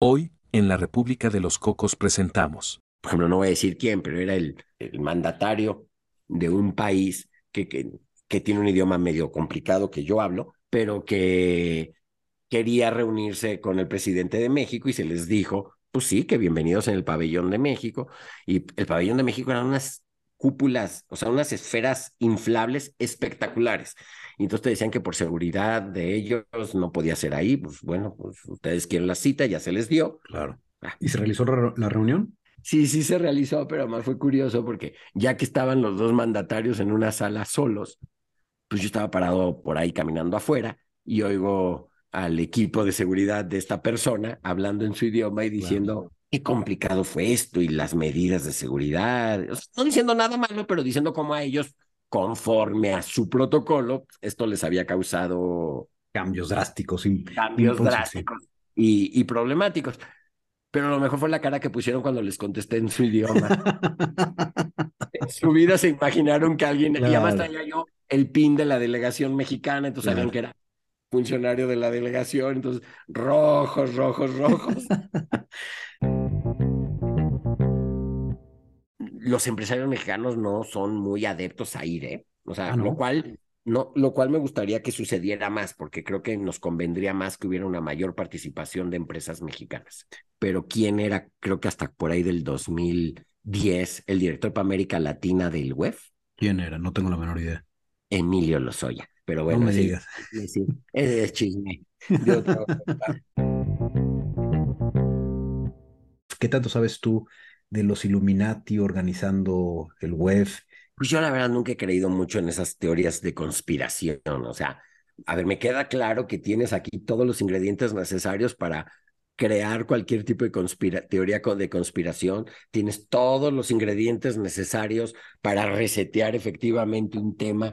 Hoy, en la República de los Cocos presentamos. Por ejemplo, no voy a decir quién, pero era el, el mandatario de un país que, que, que tiene un idioma medio complicado que yo hablo, pero que quería reunirse con el presidente de México y se les dijo, pues sí, que bienvenidos en el pabellón de México. Y el pabellón de México eran unas cúpulas, o sea, unas esferas inflables espectaculares. Y entonces te decían que por seguridad de ellos no podía ser ahí. Pues bueno, pues ustedes quieren la cita, ya se les dio. Claro. Ah. ¿Y se realizó la reunión? Sí, sí se realizó, pero además fue curioso porque ya que estaban los dos mandatarios en una sala solos, pues yo estaba parado por ahí caminando afuera y oigo al equipo de seguridad de esta persona hablando en su idioma y diciendo, qué complicado fue esto y las medidas de seguridad. no diciendo nada malo, pero diciendo cómo a ellos, conforme a su protocolo, esto les había causado cambios drásticos. Cambios drásticos y, y problemáticos. Pero lo mejor fue la cara que pusieron cuando les contesté en su idioma. en su vida se imaginaron que alguien, y además traía yo el pin de la delegación mexicana, entonces sabían que era funcionario de la delegación, entonces rojos, rojos, rojos. Los empresarios mexicanos no son muy adeptos a ir, ¿eh? O sea, ah, lo cual no, lo cual me gustaría que sucediera más, porque creo que nos convendría más que hubiera una mayor participación de empresas mexicanas. Pero quién era, creo que hasta por ahí del 2010, el director para América Latina del WEF. ¿Quién era? No tengo la menor idea. Emilio Lozoya. Pero bueno, no me digas. Sí, es chisme. ¿Qué tanto sabes tú de los Illuminati organizando el web? Pues yo la verdad nunca he creído mucho en esas teorías de conspiración. O sea, a ver, me queda claro que tienes aquí todos los ingredientes necesarios para crear cualquier tipo de teoría de conspiración, tienes todos los ingredientes necesarios para resetear efectivamente un tema,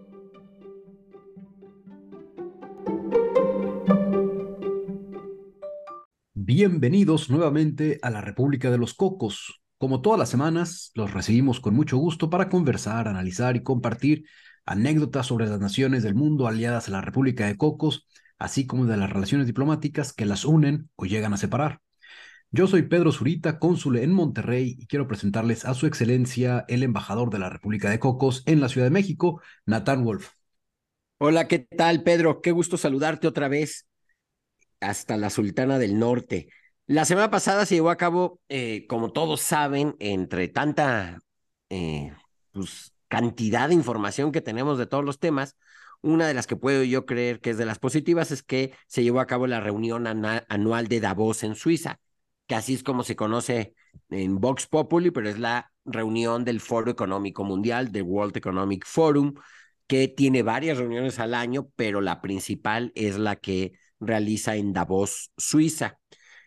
Bienvenidos nuevamente a la República de los Cocos. Como todas las semanas, los recibimos con mucho gusto para conversar, analizar y compartir anécdotas sobre las naciones del mundo aliadas a la República de Cocos, así como de las relaciones diplomáticas que las unen o llegan a separar. Yo soy Pedro Zurita, cónsul en Monterrey, y quiero presentarles a su excelencia el embajador de la República de Cocos en la Ciudad de México, Nathan Wolf. Hola, ¿qué tal, Pedro? Qué gusto saludarte otra vez hasta la Sultana del Norte. La semana pasada se llevó a cabo, eh, como todos saben, entre tanta eh, pues, cantidad de información que tenemos de todos los temas, una de las que puedo yo creer que es de las positivas es que se llevó a cabo la reunión anual de Davos en Suiza, que así es como se conoce en Vox Populi, pero es la reunión del Foro Económico Mundial, del World Economic Forum, que tiene varias reuniones al año, pero la principal es la que realiza en Davos, Suiza.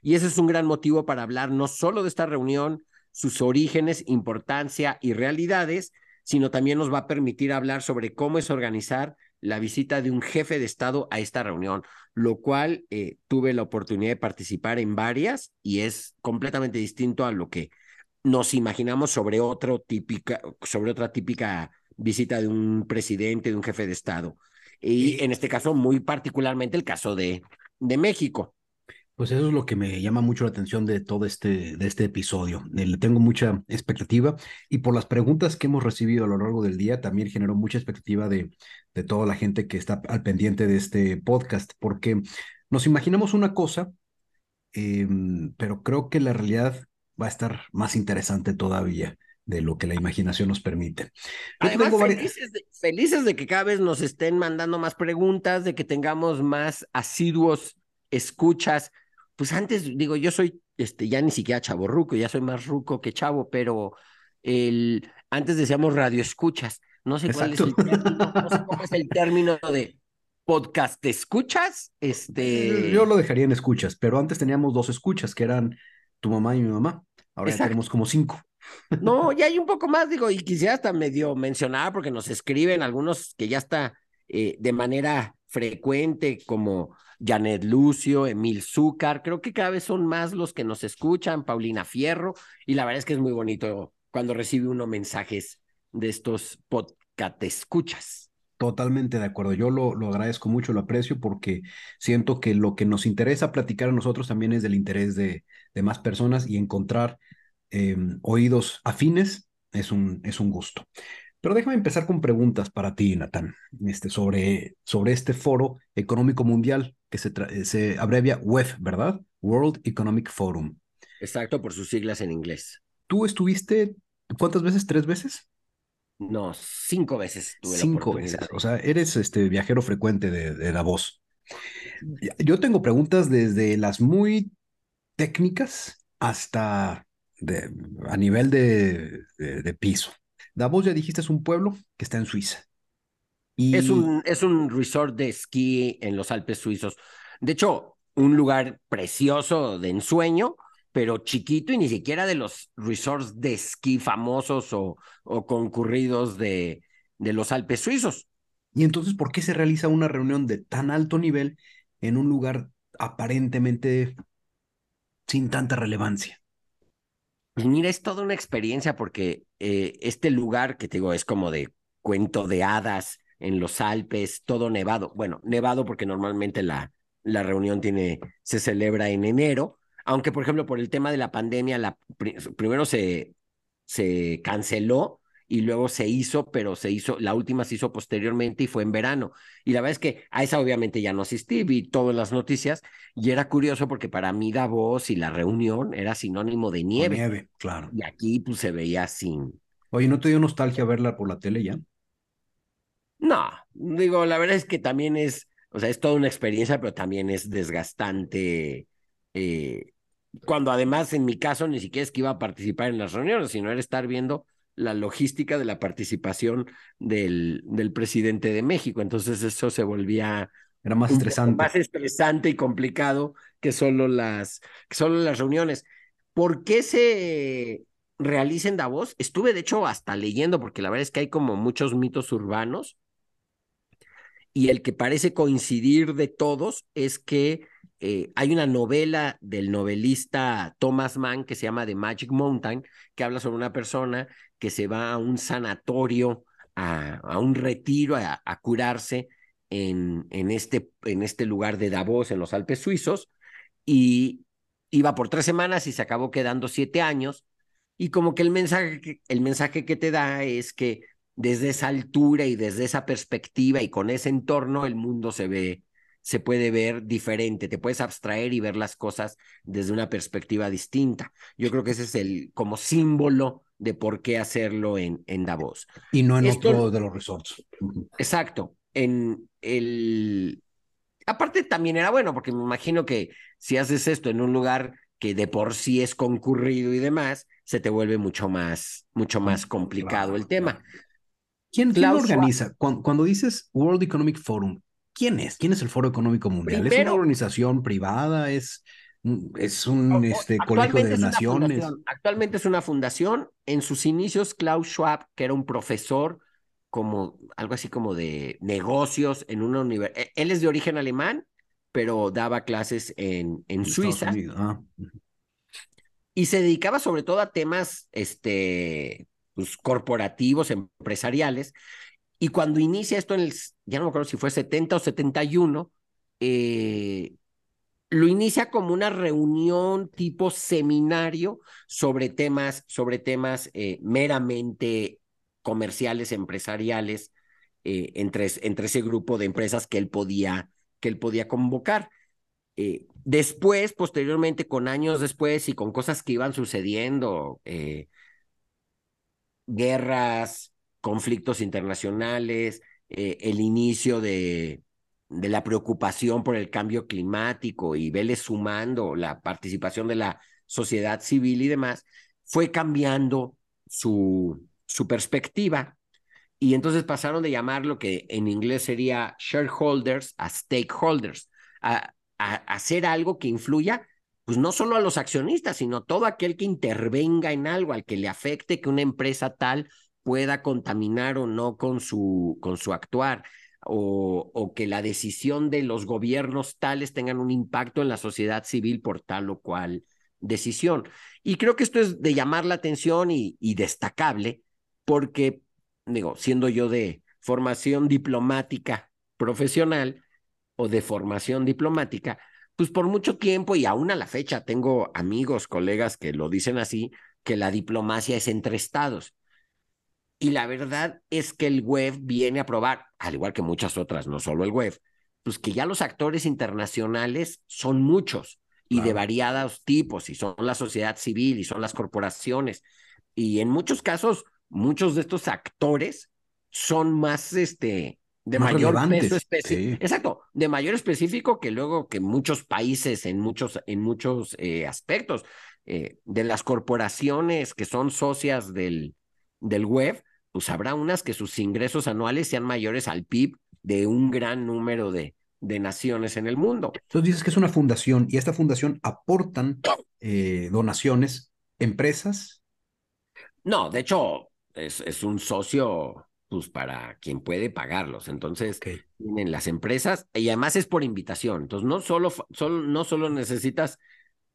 Y ese es un gran motivo para hablar no solo de esta reunión, sus orígenes, importancia y realidades, sino también nos va a permitir hablar sobre cómo es organizar la visita de un jefe de Estado a esta reunión, lo cual eh, tuve la oportunidad de participar en varias y es completamente distinto a lo que nos imaginamos sobre, otro típica, sobre otra típica visita de un presidente, de un jefe de Estado y en este caso muy particularmente el caso de, de México. Pues eso es lo que me llama mucho la atención de todo este, de este episodio. Eh, le tengo mucha expectativa y por las preguntas que hemos recibido a lo largo del día también generó mucha expectativa de, de toda la gente que está al pendiente de este podcast, porque nos imaginamos una cosa, em, pero creo que la realidad va a estar más interesante todavía de lo que la imaginación nos permite. felices, de, que cada vez nos estén mandando más preguntas, de que tengamos más asiduos escuchas. Pues antes, digo, yo soy este, ya ni siquiera chavo ruco, ya soy más ruco que chavo, pero el, antes decíamos radio escuchas. No sé cuál es el término, no sé cómo es el término de podcast escuchas. Este... Yo lo dejaría en escuchas, pero antes teníamos dos escuchas que eran tu mamá y mi mamá. Ahora ya tenemos como cinco. No, ya hay un poco más, digo, y quisiera hasta medio mencionar, porque nos escriben algunos que ya está eh, de manera frecuente, como Janet Lucio, Emil Zúcar, creo que cada vez son más los que nos escuchan, Paulina Fierro, y la verdad es que es muy bonito cuando recibe uno mensajes de estos podcast escuchas. Totalmente de acuerdo. Yo lo, lo, agradezco mucho, lo aprecio porque siento que lo que nos interesa platicar a nosotros también es del interés de, de más personas y encontrar eh, oídos afines es un, es un gusto. Pero déjame empezar con preguntas para ti, Natán, este, sobre, sobre este foro económico mundial que se, se abrevia WEF, ¿verdad? World Economic Forum. Exacto, por sus siglas en inglés. ¿Tú estuviste cuántas veces? ¿Tres veces? No, cinco veces. Tuve cinco veces. O sea, eres este viajero frecuente de, de Davos. Yo tengo preguntas desde las muy técnicas hasta de, a nivel de, de, piso. Davos, ya dijiste, es un pueblo que está en Suiza. Y... Es, un, es un resort de esquí en los Alpes suizos. De hecho, un lugar precioso de ensueño, pero chiquito y ni siquiera de los resorts de esquí famosos o, o concurridos de, de los Alpes suizos. Y entonces, ¿por qué se realiza una reunión de tan alto nivel en un lugar aparentemente sin tanta relevancia? Pues mira, es toda una experiencia porque eh, este lugar que te digo es como de cuento de hadas en los Alpes, todo nevado. Bueno, nevado porque normalmente la, la reunión tiene, se celebra en enero, aunque por ejemplo por el tema de la pandemia, la, primero se, se canceló y luego se hizo, pero se hizo, la última se hizo posteriormente y fue en verano. Y la verdad es que a esa obviamente ya no asistí, vi todas las noticias y era curioso porque para mí Davos y la reunión era sinónimo de nieve. nieve, claro. Y aquí pues se veía sin. Oye, ¿no te dio nostalgia verla por la tele ya? No, digo, la verdad es que también es, o sea, es toda una experiencia, pero también es desgastante. Eh, cuando además en mi caso ni siquiera es que iba a participar en las reuniones, sino era estar viendo la logística de la participación del, del presidente de México. Entonces eso se volvía era más estresante. Más estresante y complicado que solo las, que solo las reuniones. ¿Por qué se realiza en Davos? Estuve de hecho hasta leyendo, porque la verdad es que hay como muchos mitos urbanos. Y el que parece coincidir de todos es que eh, hay una novela del novelista Thomas Mann que se llama The Magic Mountain, que habla sobre una persona que se va a un sanatorio, a, un retiro, a, curarse en, en, este, en este lugar de Davos, en los Alpes suizos, y iba por tres semanas y se acabó quedando siete años. Y como que el mensaje, el mensaje que te da es que desde esa altura y desde esa perspectiva y con ese entorno el mundo se ve se puede ver diferente, te puedes abstraer y ver las cosas desde una perspectiva distinta. Yo creo que ese es el como símbolo de por qué hacerlo en, en Davos. Y no en otro de los resorts. Exacto. En el. Aparte, también era bueno, porque me imagino que si haces esto en un lugar que de por sí es concurrido y demás, se te vuelve mucho más, mucho más complicado el tema. ¿Quién, lo organiza? Cuando, cuando, dices World Economic Forum, ¿quién es? ¿Quién es el Foro Económico Mundial? ¿Es una organización privada? ¿Es, es un este, colegio de naciones? Actualmente es una fundación. En sus inicios, Klaus Schwab, que era un profesor como algo así como de negocios en una universidad. E, él es de origen alemán, pero daba clases en, en, Suiza. Ah, y se dedicaba sobre todo a temas este, pues, corporativos, empresariales. Y cuando inicia esto en el, ya no me acuerdo si fue 70 o 71, eh, lo inicia como una reunión tipo seminario sobre temas, sobre temas eh, meramente comerciales, empresariales, eh, entre, entre ese grupo de empresas que él podía, que él podía convocar. después, posteriormente, con años después y con cosas que iban sucediendo, guerras, conflictos internacionales, eh, el inicio de, de la preocupación por el cambio climático y vele sumando la participación de la sociedad civil y demás, fue cambiando su, su perspectiva. Y entonces pasaron de llamar lo que en inglés sería shareholders a stakeholders, a, a hacer algo que influya pues no solo a los accionistas, sino todo aquel que intervenga en algo, al que le afecte que una empresa tal pueda contaminar o no con su, con su actuar, o, que la decisión de los gobiernos tales tengan un impacto en la sociedad civil por tal o cual decisión. Y creo que esto es de llamar la atención y, y destacable, porque, digo, siendo yo de formación diplomática profesional o de formación diplomática, pues por mucho tiempo y aún a la fecha tengo amigos, colegas que lo dicen así, que la diplomacia es entre estados. Y la verdad es que el web viene a probar, al igual que muchas otras, no solo el web, pues que ya los actores internacionales son muchos y de variados tipos, y son la sociedad civil y son las corporaciones. Y en muchos casos, muchos de estos actores son más, este, de mayor peso específico. Exacto, de mayor específico que luego que muchos países en muchos, en muchos eh, aspectos. Eh, de las corporaciones que son socias del, del web, pues habrá unas que sus ingresos anuales sean mayores al PIB de un gran número de, de naciones en el mundo. Entonces dices que es una fundación y esta fundación aportan eh, donaciones, empresas. No, de hecho, es, es un socio pues para quien puede pagarlos. Entonces, tienen las empresas y además es por invitación. Entonces, no solo, solo, no solo necesitas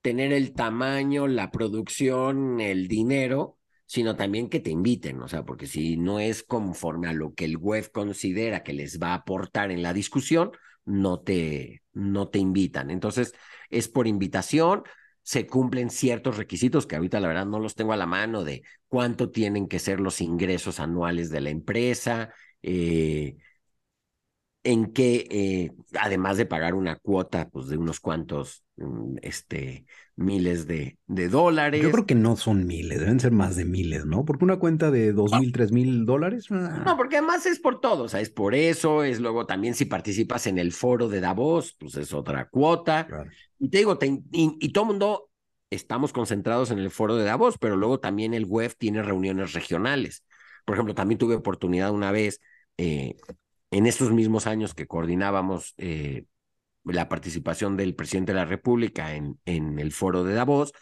tener el tamaño, la producción, el dinero, sino también que te inviten, o sea, porque si no es conforme a lo que el web considera que les va a aportar en la discusión, no te, no te invitan. Entonces, es por invitación, se cumplen ciertos requisitos que ahorita la verdad no los tengo a la mano de cuánto tienen que ser los ingresos anuales de la empresa, eh, en que, eh, además de pagar una cuota pues, de unos cuantos mm, este, miles de, de, dólares. Yo creo que no son miles, deben ser más de miles, ¿no? Porque una cuenta de dos mil, tres mil dólares. Ah. No, porque además es por todo, o sea, es por eso, es luego también si participas en el foro de Davos, pues es otra cuota. Y te digo, y, y todo el mundo estamos concentrados en el foro de Davos, pero luego también el web tiene reuniones regionales. Por ejemplo, también tuve oportunidad una vez eh, en estos mismos años que coordinábamos eh, la participación del presidente de la República en, en el foro de Davos,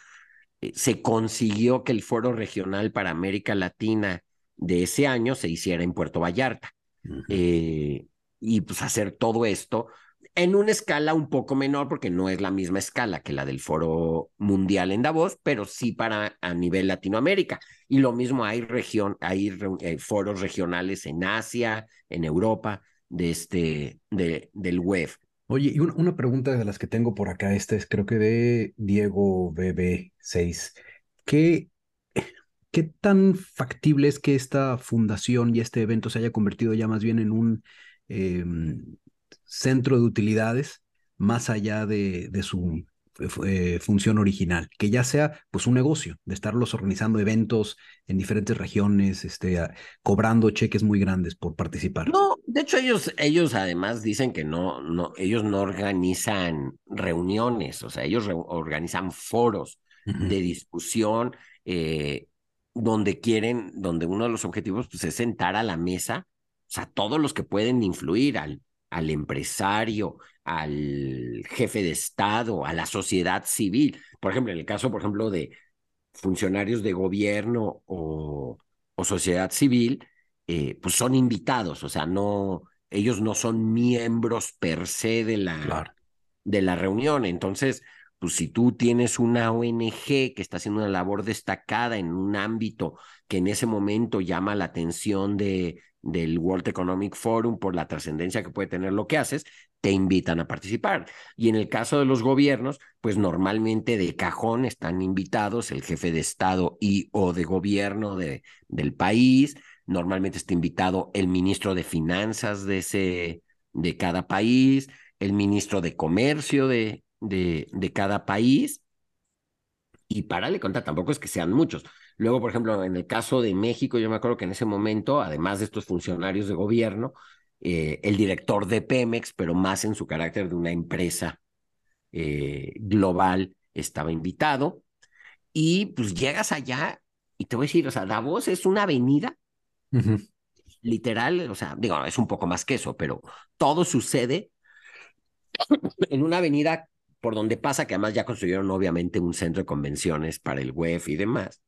eh, se consiguió que el foro regional para América Latina de ese año se hiciera en Puerto Vallarta. Eh, y pues hacer todo esto en una escala un poco menor, porque no es la misma escala que la del foro mundial en Davos, pero sí para a nivel Latinoamérica. Y lo mismo hay región, hay eh, foros regionales en Asia, en Europa, de este, de, del web. Oye, y una, pregunta de las que tengo por acá, esta es creo que de Diego BB6. ¿Qué, ¿Qué tan factible es que esta fundación y este evento se haya convertido ya más bien en un em, centro de utilidades más allá de, de su eh, función original, que ya sea pues un negocio, de estarlos organizando eventos en diferentes regiones, este, cobrando cheques muy grandes por participar. No, de hecho ellos, ellos además dicen que no, no, ellos no organizan reuniones, o sea, ellos organizan foros de discusión eh, donde quieren, donde uno de los objetivos pues, es sentar a la mesa, o sea, todos los que pueden influir al, al empresario, al jefe de Estado, a la sociedad civil. Por ejemplo, en el caso, por ejemplo, de funcionarios de gobierno o, o sociedad civil, eh, pues son invitados, o sea, no, ellos no son miembros per se de la, de la reunión. Entonces, pues si tú tienes una ONG que está haciendo una labor destacada en un ámbito que en ese momento llama la atención de, del World Economic Forum por la trascendencia que puede tener lo que haces, te invitan a participar. Y en el caso de los gobiernos, pues normalmente de cajón están invitados el jefe de Estado y o de gobierno de, del país, normalmente está invitado el ministro de Finanzas de, ese, de cada país, el ministro de Comercio de, de, de cada país. Y para le contar, tampoco es que sean muchos. Luego, por ejemplo, en el caso de México, yo me acuerdo que en ese momento, además de estos funcionarios de gobierno, eh, el director de Pemex, pero más en su carácter de una empresa eh, global, estaba invitado. Y pues llegas allá y te voy a decir, o sea, Davos es una avenida, literal, o sea, digo, es un poco más que eso, pero todo sucede en una avenida por donde pasa, que además ya construyeron obviamente un centro de convenciones para el WEF y demás.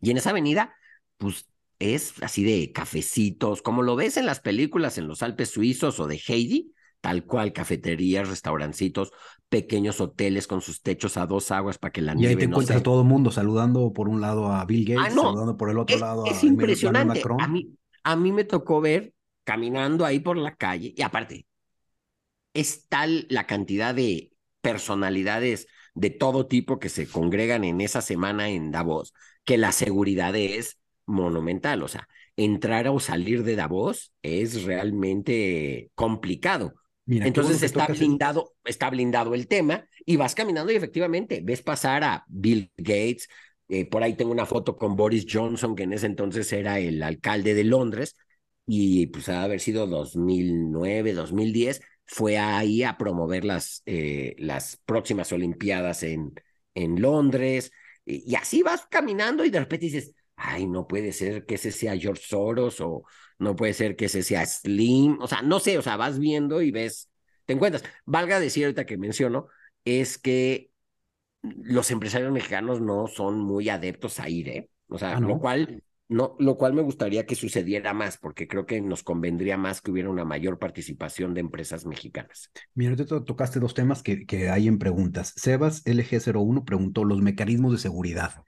Y en esa avenida, pues es así de cafecitos, como lo ves en las películas en los Alpes suizos o de Heidi, tal cual, cafeterías, restaurancitos, pequeños hoteles con sus techos a dos aguas para que la nieve Y ahí te encuentras todo el mundo saludando por un lado a Bill Gates, Ah, no. saludando por el otro es, lado es a impresionante. Emmanuel A Macron. mí, a mí me tocó ver caminando ahí por la calle y aparte, es tal la cantidad de personalidades de todo tipo que se congregan en esa semana en Davos que la seguridad es monumental. O sea, entrar o salir de Davos es realmente complicado. Mira, Entonces bueno está tocas el- blindado, está blindado el tema y vas caminando y efectivamente ves pasar a Bill Gates. eh, por ahí tengo una foto con Boris Johnson, que en ese entonces era el alcalde de Londres y pues ha de haber sido 2009, 2010, fue ahí a promover las, eh, las próximas Olimpiadas en, en Londres. Y, y así vas caminando y de repente dices, ay, no puede ser que ese sea George Soros o no puede ser que ese sea Slim, o sea, no sé, o sea, vas viendo y ves, te encuentras. Valga decir ahorita que menciono, es que los empresarios mexicanos no son muy adeptos a ir, ¿eh? O sea, Ah, ¿no? lo cual no, lo cual me gustaría que sucediera más, porque creo que nos convendría más que hubiera una mayor participación de empresas mexicanas. Mira, to- tocaste dos temas que, que hay en preguntas. Sebas LG01 preguntó los mecanismos de seguridad.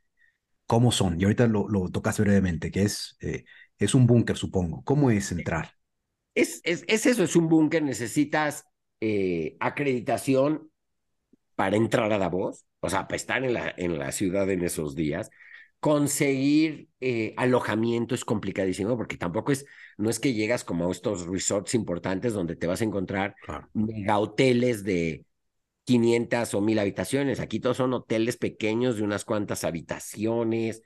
¿Cómo son? Y ahorita lo, lo tocaste brevemente, que es, eh, es un búnker, supongo. ¿Cómo es entrar? Es, es, es eso, es un búnker, necesitas eh, acreditación para entrar a Davos, o sea, para estar en la, en la ciudad en esos días. Conseguir eh, alojamiento es complicadísimo porque tampoco es, no es que llegas como a estos resorts importantes donde te vas a encontrar Claro. mega hoteles de 500 o 1000 habitaciones. Aquí todos son hoteles pequeños de unas cuantas habitaciones,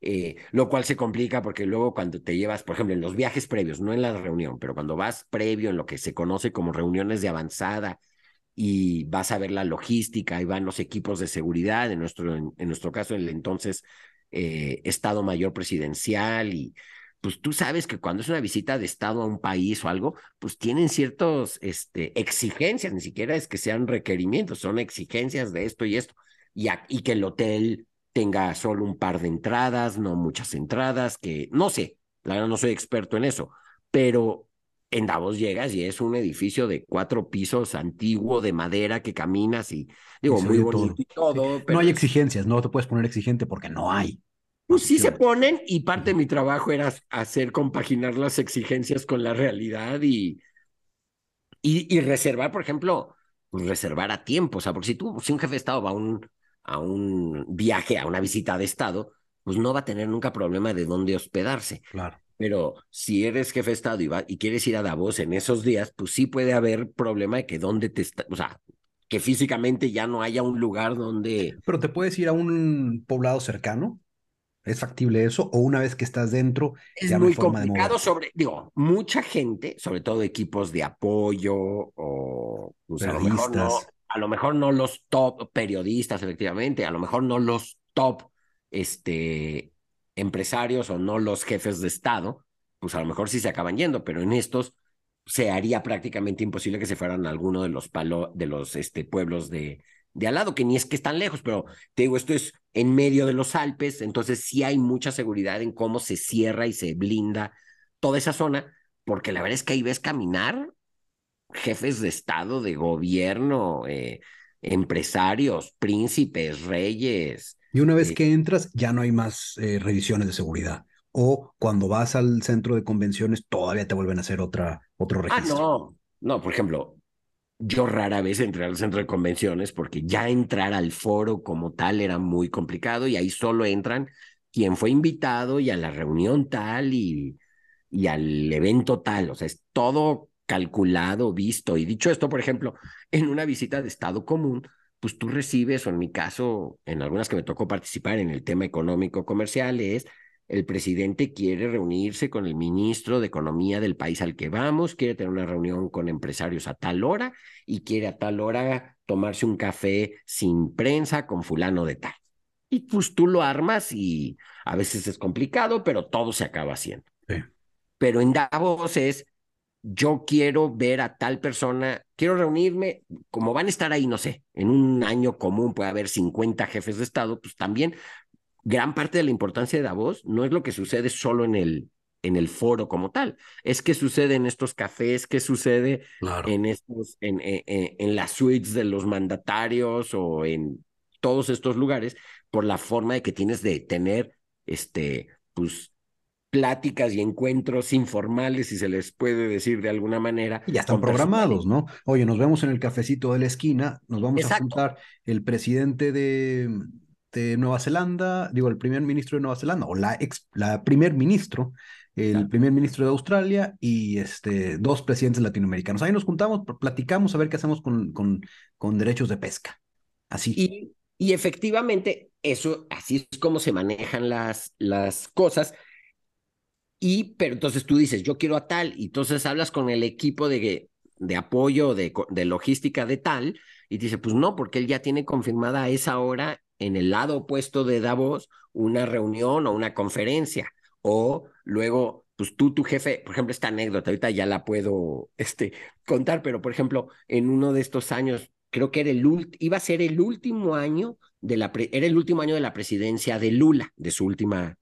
eh, lo cual se complica porque luego cuando te llevas, por ejemplo, en los viajes previos, no en la reunión, pero cuando vas previo en lo que se conoce como reuniones de avanzada y vas a ver la logística y van los equipos de seguridad, en nuestro, en, en nuestro caso, el entonces eh, Estado Mayor Presidencial y pues tú sabes que cuando es una visita de Estado a un país o algo, pues tienen ciertas este, exigencias, ni siquiera es que sean requerimientos, son exigencias de esto y esto, y, a- y que el hotel tenga solo un par de entradas, no muchas entradas, que no sé, la verdad no soy experto en eso, pero en Davos llegas y es un edificio de cuatro pisos antiguo de madera que caminas y digo, muy bonito todo. y todo, No pero hay exigencias, no te puedes poner exigente porque no hay. Pues sí se ponen y parte de mi trabajo era hacer compaginar las exigencias con la realidad y, y, y reservar, por ejemplo, pues reservar a tiempo. O sea, porque si tú, si un jefe de Estado va a un, a un viaje, a una visita de Estado, pues no va a tener nunca problema de dónde hospedarse. Claro. Pero si eres jefe de Estado y, va, y quieres ir a Davos en esos días, pues sí puede haber problema de que dónde te está, o sea, que físicamente ya no haya un lugar donde... Pero te puedes ir a un poblado cercano. ¿Es factible eso? O una vez que estás dentro, Es ya no muy de complicado sobre, digo, mucha gente, sobre todo equipos de apoyo o pues, a lo mejor no, a lo mejor no los top periodistas, efectivamente, a lo mejor no los top este, empresarios o no los jefes de Estado, pues a lo mejor sí se acaban yendo, pero en estos se haría prácticamente imposible que se fueran a alguno de los palo, de los este, pueblos de, de al lado, que ni es que están lejos, pero te digo, esto es en medio de los Alpes, entonces sí hay mucha seguridad en cómo se cierra y se blinda toda esa zona, porque la verdad es que ahí ves caminar jefes de Estado, de gobierno, eh, empresarios, príncipes, reyes. Y una vez Eh, que entras, ya no hay más eh, revisiones de seguridad. O cuando vas al centro de convenciones, todavía te vuelven a hacer otra, otro Ah, registro. no, no, por ejemplo, yo rara vez entré al centro de convenciones porque ya entrar al foro como tal era muy complicado y ahí solo entran quien fue invitado y a la reunión tal y, y al evento tal, o sea, es todo calculado, visto. Y dicho esto, por ejemplo, en una visita de Estado común, pues tú recibes, o en mi caso, en algunas que me tocó participar en el tema económico comercial, es el presidente quiere reunirse con el ministro de Economía del país al que vamos, quiere tener una reunión con empresarios a tal hora y quiere a tal hora tomarse un café sin prensa con fulano de tal. Y pues tú lo armas y a veces es complicado, pero todo se acaba haciendo. Sí. Pero en Davos es yo quiero ver a tal persona, quiero reunirme, como van a estar ahí, no sé, en un año común puede haber 50 jefes de Estado, pues también gran parte de la importancia de Davos no es lo que sucede solo en el, en el foro como tal, es que sucede en estos cafés, que sucede en, estos, en, en, en las suites de los mandatarios o en todos estos lugares, por la forma de que tienes de tener, este, pues, pláticas y encuentros informales, si se les puede decir de alguna manera. ya están programados, ¿no? Oye, nos vemos en el cafecito de la esquina, nos vamos a juntar el presidente de, de, Nueva Zelanda, digo, el primer ministro de Nueva Zelanda, o la ex, la primer ministro, el primer ministro de Australia y este, dos presidentes latinoamericanos. Ahí nos juntamos, platicamos a ver qué hacemos con, con, con derechos de pesca. Así. Y, y efectivamente, eso, así es como se manejan las, las cosas. Y, pero entonces tú dices, yo quiero a tal, y entonces hablas con el equipo de, de apoyo, de, de logística de tal, y dice, pues no, porque él ya tiene confirmada a esa hora en el lado opuesto de Davos una reunión o una conferencia. O luego, pues tú, tu jefe, por ejemplo, esta anécdota, ahorita ya la puedo este, contar, pero por ejemplo, en uno de estos años, creo que era el iba a ser el último año de la, era el último año de la presidencia de Lula, de su última,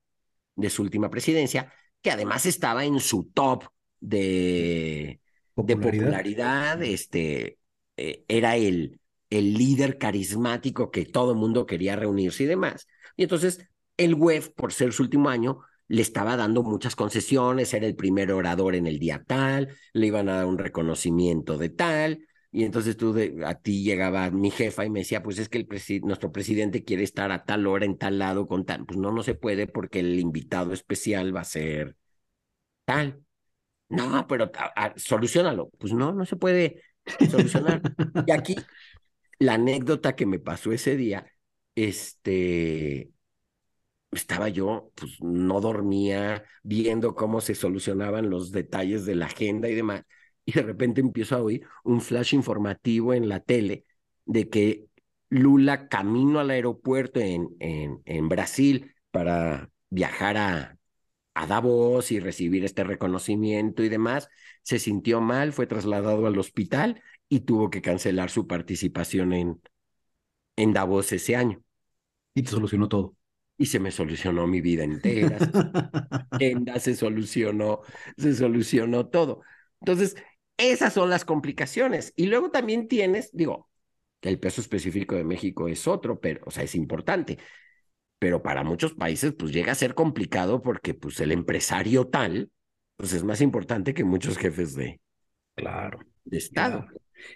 de su última presidencia, que además estaba en su top de popularidad, de popularidad este, eh, era el, el líder carismático que todo el mundo quería reunirse y demás. Y entonces el web, por ser su último año, le estaba dando muchas concesiones, era el primer orador en el día tal, le iban a dar un reconocimiento de tal, y entonces tú a ti llegaba mi jefa y me decía, pues es que el nuestro presidente quiere estar a tal hora en tal lado con tal. Pues no, no se puede porque el invitado especial va a ser tal. No, pero solucionalo. Pues no, no se puede solucionar. y aquí, la anécdota que me pasó ese día, este, estaba yo, pues no dormía viendo cómo se solucionaban los detalles de la agenda y demás. Y de repente empiezo a oír un flash informativo en la tele de que Lula camino al aeropuerto en, en, en Brasil para viajar a, a Davos y recibir este reconocimiento y demás, se sintió mal, fue trasladado al hospital y tuvo que cancelar su participación en, en Davos ese año. Y te solucionó todo. Y se me solucionó mi vida entera. se solucionó, se solucionó todo. Entonces, esas son las complicaciones. Y luego también tienes, digo, el peso específico de México es otro, pero, o sea, es importante pero para muchos países pues llega a ser complicado porque pues el empresario tal pues es más importante que muchos jefes de, claro, de Estado.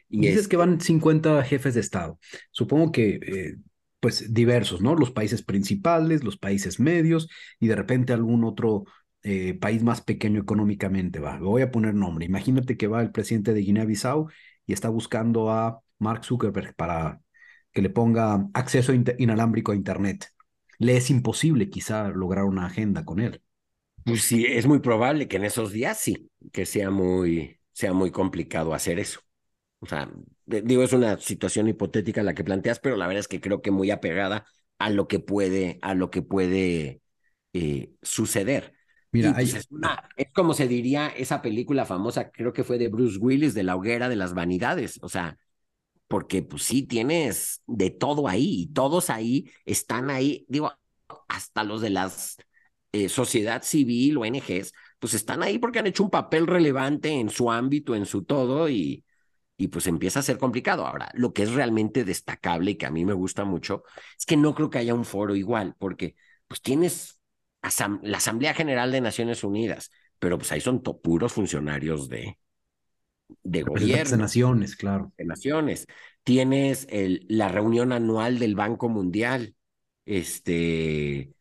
Y dices que van 50 jefes de Estado. Supongo que eh, pues diversos, ¿no? Los países principales, los países medios y de repente algún otro eh, país más pequeño económicamente va. Voy a poner nombre. Imagínate que va el presidente de Guinea-Bissau y está buscando a Mark Zuckerberg para que le ponga acceso inalámbrico a Internet le es imposible quizá lograr una agenda con él. Pues sí, es muy probable que en esos días sí, que sea muy, sea muy complicado hacer eso. O sea, digo, es una situación hipotética la que planteas, pero la verdad es que creo que muy apegada a lo que puede, a lo que puede eh, suceder. Mira, pues, es, es, como se diría esa película famosa, creo que fue de Bruce Willis, de la hoguera de las vanidades. O sea, porque pues sí tienes de todo ahí y todos ahí están ahí, digo, hasta los de las eh, sociedad civil, o ONGs, pues están ahí porque han hecho un papel relevante en su ámbito, en su todo y, y pues empieza a ser complicado. Ahora, lo que es realmente destacable y que a mí me gusta mucho es que no creo que haya un foro igual, porque pues tienes la Asamblea General de Naciones Unidas, pero pues ahí son puros funcionarios de, de gobierno. De naciones, claro. De naciones. Tienes el, la reunión anual del Banco Mundial, este,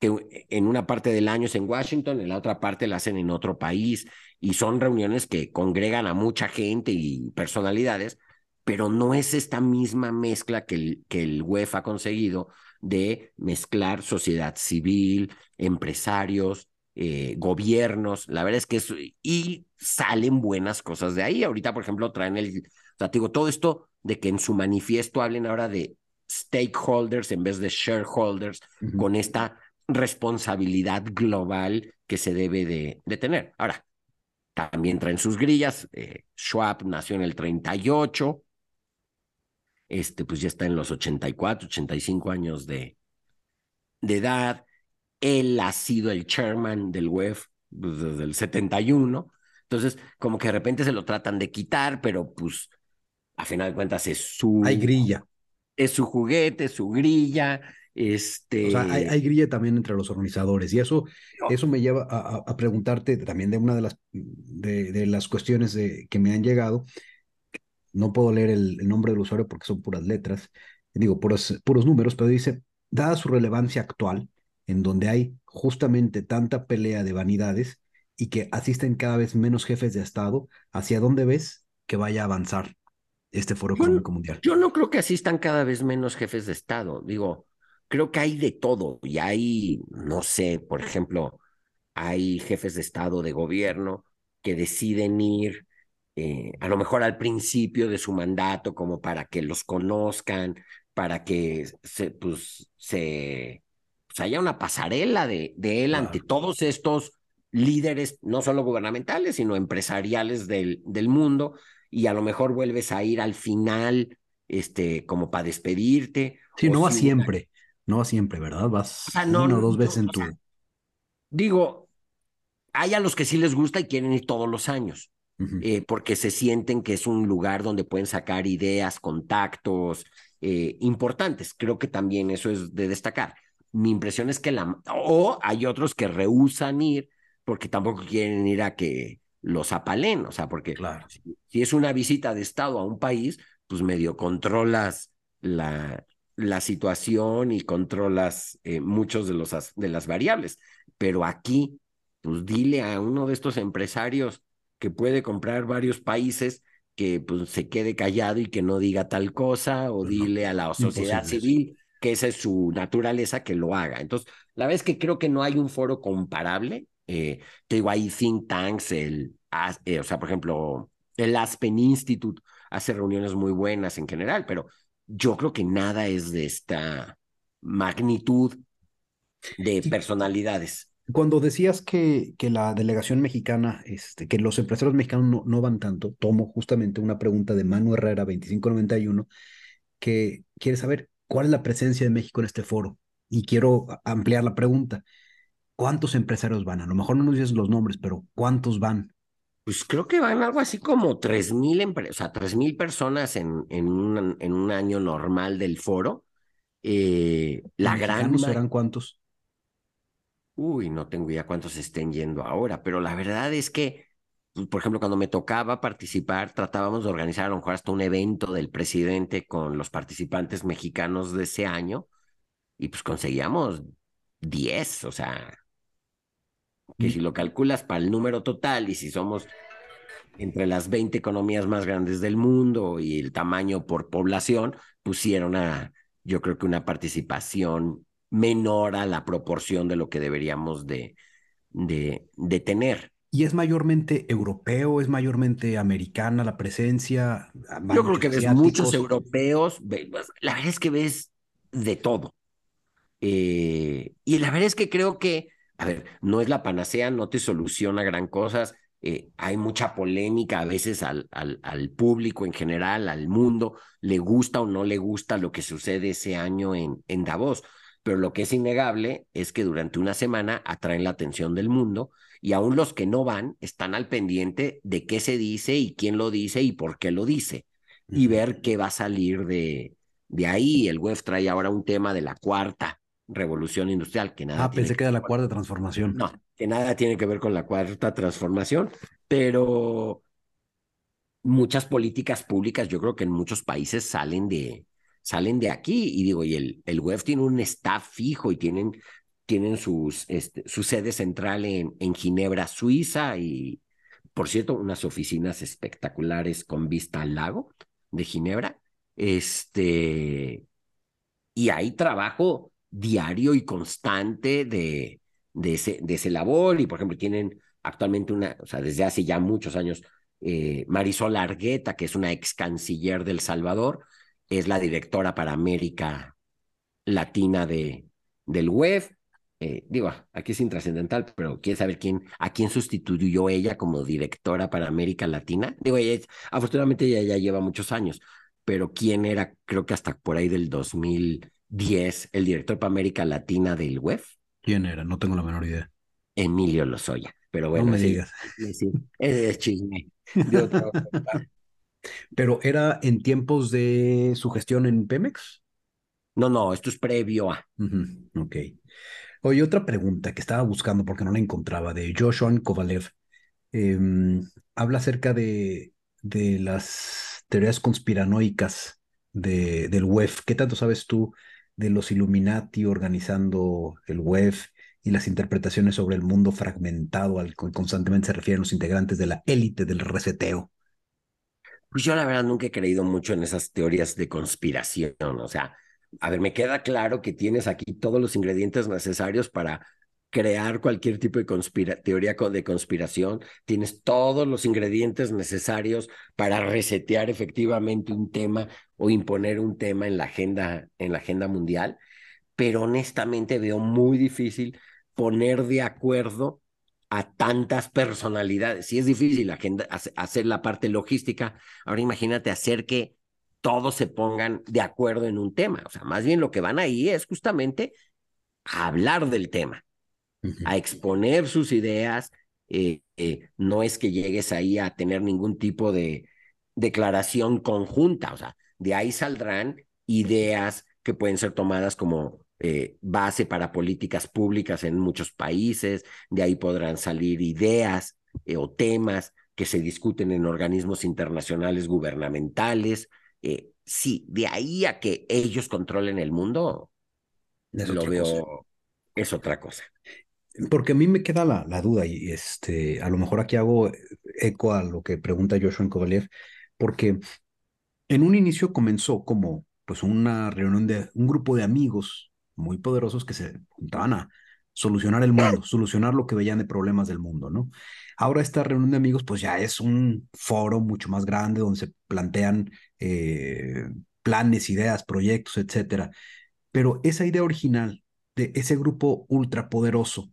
que en una parte del año es en Washington, en la otra parte la hacen en otro país, y son reuniones que congregan a mucha gente y personalidades, pero no es esta misma mezcla que el, que el UEFA ha conseguido de mezclar sociedad civil, empresarios, eh, gobiernos, la verdad es que es, y salen buenas cosas de ahí. Ahorita, por ejemplo, traen el, o sea, digo, todo esto de que en su manifiesto hablen ahora de stakeholders en vez de shareholders, con esta responsabilidad global que se debe de, de tener. Ahora, también traen sus grillas. Eh, Schwab nació en el 38, este, pues ya está en los 84, 85 años de, de edad. Él ha sido el chairman del WEF desde el 71. Entonces, como que de repente se lo tratan de quitar, pero pues a final de cuentas es su... Hay grilla. Es su juguete, su grilla. Este... O sea, hay, grilla también entre los organizadores y eso, eso me lleva a, preguntarte también de una de las, de, de las cuestiones de, que me han llegado. No puedo leer el, nombre del usuario porque son puras letras, digo, puros, puros números, pero dice, dada su relevancia actual, en donde hay justamente tanta pelea de vanidades y que asisten cada vez menos jefes de Estado, ¿hacia dónde ves que vaya a avanzar este Foro Económico Mundial? Yo no creo que asistan cada vez menos jefes de Estado. Digo, creo que hay de todo y hay, no sé, por ejemplo, hay jefes de Estado, de gobierno, que deciden ir eh, a lo mejor al principio de su mandato como para que los conozcan, para que se, pues, se pues haya una pasarela de, de él ante todos estos líderes, no solo gubernamentales, sino empresariales del, del mundo, y a lo mejor vuelves a ir al final, este, como para despedirte. Sí, no va siempre, no siempre, ¿verdad? Vas una o dos veces en tu... digo, hay a los que sí les gusta y quieren ir todos los años. Eh, porque se sienten que es un lugar donde pueden sacar ideas, contactos eh, importantes. Creo que también eso es de destacar mi impresión es que la... O hay otros que rehusan ir porque tampoco quieren ir a que los apalen, o sea, porque claro. si, es una visita de Estado a un país, pues medio controlas la, la situación y controlas eh, muchos de, los, de las variables. Pero aquí, pues dile a uno de estos empresarios que puede comprar varios países que pues se quede callado y que no diga tal cosa, o dile a la sociedad civil que esa es su naturaleza, que lo haga. Entonces, la vez que creo que no hay un foro comparable, eh, te digo, hay think tanks, el, eh, o sea, por ejemplo, el Aspen Institute hace reuniones muy buenas en general, pero yo creo que nada es de esta magnitud de personalidades. Cuando decías que, que la delegación mexicana, este, que los empresarios mexicanos no, no van tanto, tomo justamente una pregunta de Manu Herrera, 2591, que quiere saber ¿Cuál es la presencia de México en este foro? Y quiero ampliar la pregunta. ¿Cuántos empresarios van? A lo mejor no nos dices los nombres, pero ¿cuántos van? Pues creo que van algo así como 3.000 empresas, o sea, 3.000 personas en, en, un, en un año normal del foro. Eh, la gran... serán cuántos? Uy, no tengo idea cuántos estén yendo ahora, pero la verdad es que pues, por ejemplo, cuando me tocaba participar, tratábamos de organizar a lo mejor hasta un evento del presidente con los participantes mexicanos de ese año y pues conseguíamos 10, o sea, que mm. si lo calculas para el número total y si somos entre las 20 economías más grandes del mundo y el tamaño por población, pusieron a, yo creo que una participación menor a la proporción de lo que deberíamos de, de, de tener. ¿Y es mayormente europeo, es mayormente americana la presencia? Yo creo que ves muchos europeos, pues, la verdad es que ves de todo. Eh, y la verdad es que creo que, a ver, no es la panacea, no te soluciona gran cosas. Eh, hay mucha polémica a veces al, al, al, público en general, al mundo, le gusta o no le gusta lo que sucede ese año en, en Davos. Pero lo que es innegable es que durante una semana atraen la atención del mundo y aún los que no van están al pendiente de qué se dice y quién lo dice y por qué lo dice y ver qué va a salir de, de ahí. El web trae ahora un tema de la cuarta revolución industrial que nada. Ah, pensé que era la cuarta transformación. No, que nada tiene que ver con la cuarta transformación, pero muchas políticas públicas, yo creo que en muchos países salen de, salen de aquí y digo, y el, el web tiene un staff fijo y tienen tienen sus, este, su sede central en, en Ginebra, Suiza, y por cierto, unas oficinas espectaculares con vista al lago de Ginebra. Este, y hay trabajo diario y constante de, ese, de ese labor, y por ejemplo, tienen actualmente una, o sea, desde hace ya muchos años, eh, Marisol Argueta, que es una ex canciller del Salvador, es la directora para América Latina de, del web eh, digo, aquí es intrascendental, pero quiere saber quién, a quién sustituyó ella como directora para América Latina. Digo, ella, afortunadamente ella ya lleva muchos años, pero quién era, creo que hasta por ahí del 2010, el director para América Latina del WEF. ¿Quién era? No tengo la menor idea. Emilio Lozoya. Pero bueno, no me digas. es chisme. Pero era en tiempos de su gestión en Pemex. No, no, esto es previo a. Ok. Oye, otra pregunta que estaba buscando porque no la encontraba, de Joshua Kovalev. Em, habla acerca de, de las teorías conspiranoicas de, del WEF. ¿Qué tanto sabes tú de los Illuminati organizando el WEF y las interpretaciones sobre el mundo fragmentado al que constantemente se refieren los integrantes de la élite del reseteo? Pues yo la verdad nunca he creído mucho en esas teorías de conspiración. O sea, a ver, me queda claro que tienes aquí todos los ingredientes necesarios para crear cualquier tipo de teoría de conspiración, tienes todos los ingredientes necesarios para resetear efectivamente un tema o imponer un tema en la agenda, en la agenda mundial, pero honestamente veo muy difícil poner de acuerdo a tantas personalidades. Si es difícil agenda, hacer la parte logística, ahora imagínate hacer que todos se pongan de acuerdo en un tema. O sea, más bien lo que van ahí es justamente hablar del tema, a exponer sus ideas. Eh, eh, no es que llegues ahí a tener ningún tipo de declaración conjunta. O sea, de ahí saldrán ideas que pueden ser tomadas como eh, base para políticas públicas en muchos países, de ahí podrán salir ideas o temas que se discuten en organismos internacionales gubernamentales, sí, de ahí a que ellos controlen el mundo, lo veo, es otra cosa. Porque a mí me queda la, duda, y este, a lo mejor aquí hago eco a lo que pregunta Joshua Kovalev, porque en un inicio comenzó como pues una reunión de un grupo de amigos muy poderosos que se juntaban a solucionar el mundo, solucionar lo que veían de problemas del mundo, ¿no? Ahora esta reunión de amigos pues ya es un foro mucho más grande donde se plantean eh, planes, ideas, proyectos, etcétera. Pero esa idea original de ese grupo ultrapoderoso,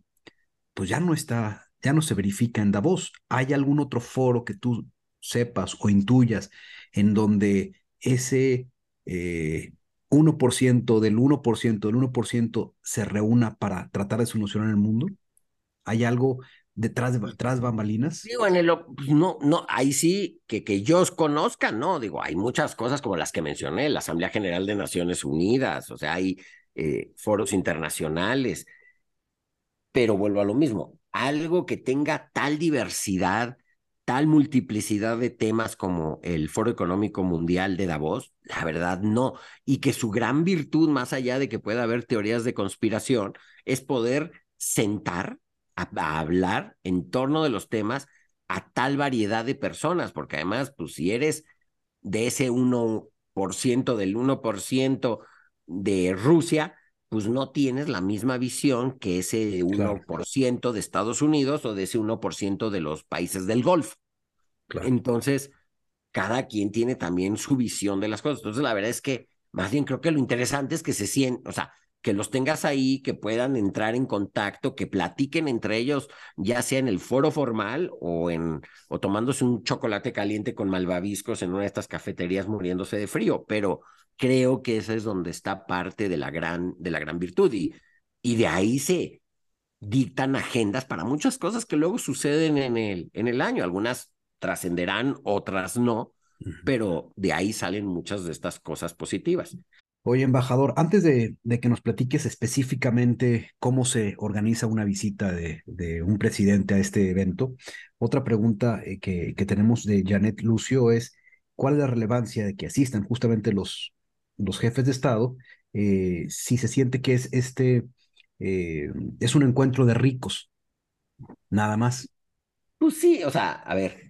pues ya no está, ya no se verifica en Davos. ¿Hay algún otro foro que tú sepas o intuyas en donde ese 1% eh, del 1% del 1% se reúna para tratar de solucionar el mundo? ¿Hay algo detrás de bambalinas? Digo, en el, pues, no, no, ahí sí, que, que yo os conozca, no, digo, hay muchas cosas como las que mencioné, la Asamblea General de Naciones Unidas, o sea, hay eh, foros internacionales, pero vuelvo a lo mismo, algo que tenga tal diversidad, tal multiplicidad de temas como el Foro Económico Mundial de Davos, la verdad no, y que su gran virtud, más allá de que pueda haber teorías de conspiración, es poder sentar a, hablar en torno de los temas a tal variedad de personas, porque además, pues si eres de ese 1% del 1% de Rusia, pues no tienes la misma visión que ese 1% de Estados Unidos o de ese 1% de los países del Golfo. Entonces, cada quien tiene también su visión de las cosas. Entonces, la verdad es que más bien creo que lo interesante es que se sienten, o sea, que los tengas ahí, que puedan entrar en contacto, que platiquen entre ellos, ya sea en el foro formal o en o tomándose un chocolate caliente con malvaviscos en una de estas cafeterías muriéndose de frío, pero creo que esa es donde está parte de la gran de la gran virtud y, y de ahí se dictan agendas para muchas cosas que luego suceden en el en el año, algunas trascenderán, otras no, pero de ahí salen muchas de estas cosas positivas. Oye, embajador, antes de, que nos platiques específicamente cómo se organiza una visita de, un presidente a este evento, otra pregunta eh, que, que, tenemos de Janet Lucio es, ¿cuál es la relevancia de que asistan justamente los, los jefes de Estado? Eh, si se siente que es este, eh, es un encuentro de ricos, nada más. Pues sí, o sea, a ver,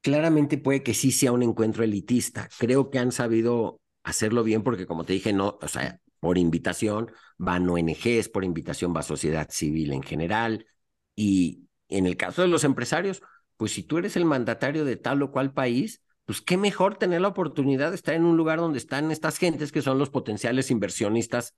claramente puede que sí sea un encuentro elitista. Creo que han sabido hacerlo bien porque como te dije, no, o sea, por invitación van ONGs, por invitación va sociedad civil en general y en el caso de los empresarios, pues si tú eres el mandatario de tal o cual país, pues qué mejor tener la oportunidad de estar en un lugar donde están estas gentes que son los potenciales inversionistas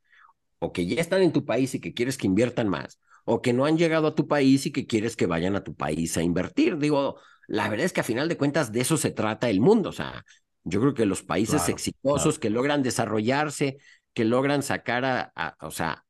o que ya están en tu país y que quieres que inviertan más, o que no han llegado a tu país y que quieres que vayan a tu país a invertir. Digo, la verdad es que a final de cuentas de eso se trata el mundo. O sea, yo creo que los países exitosos que logran desarrollarse, que logran sacar a, o sea,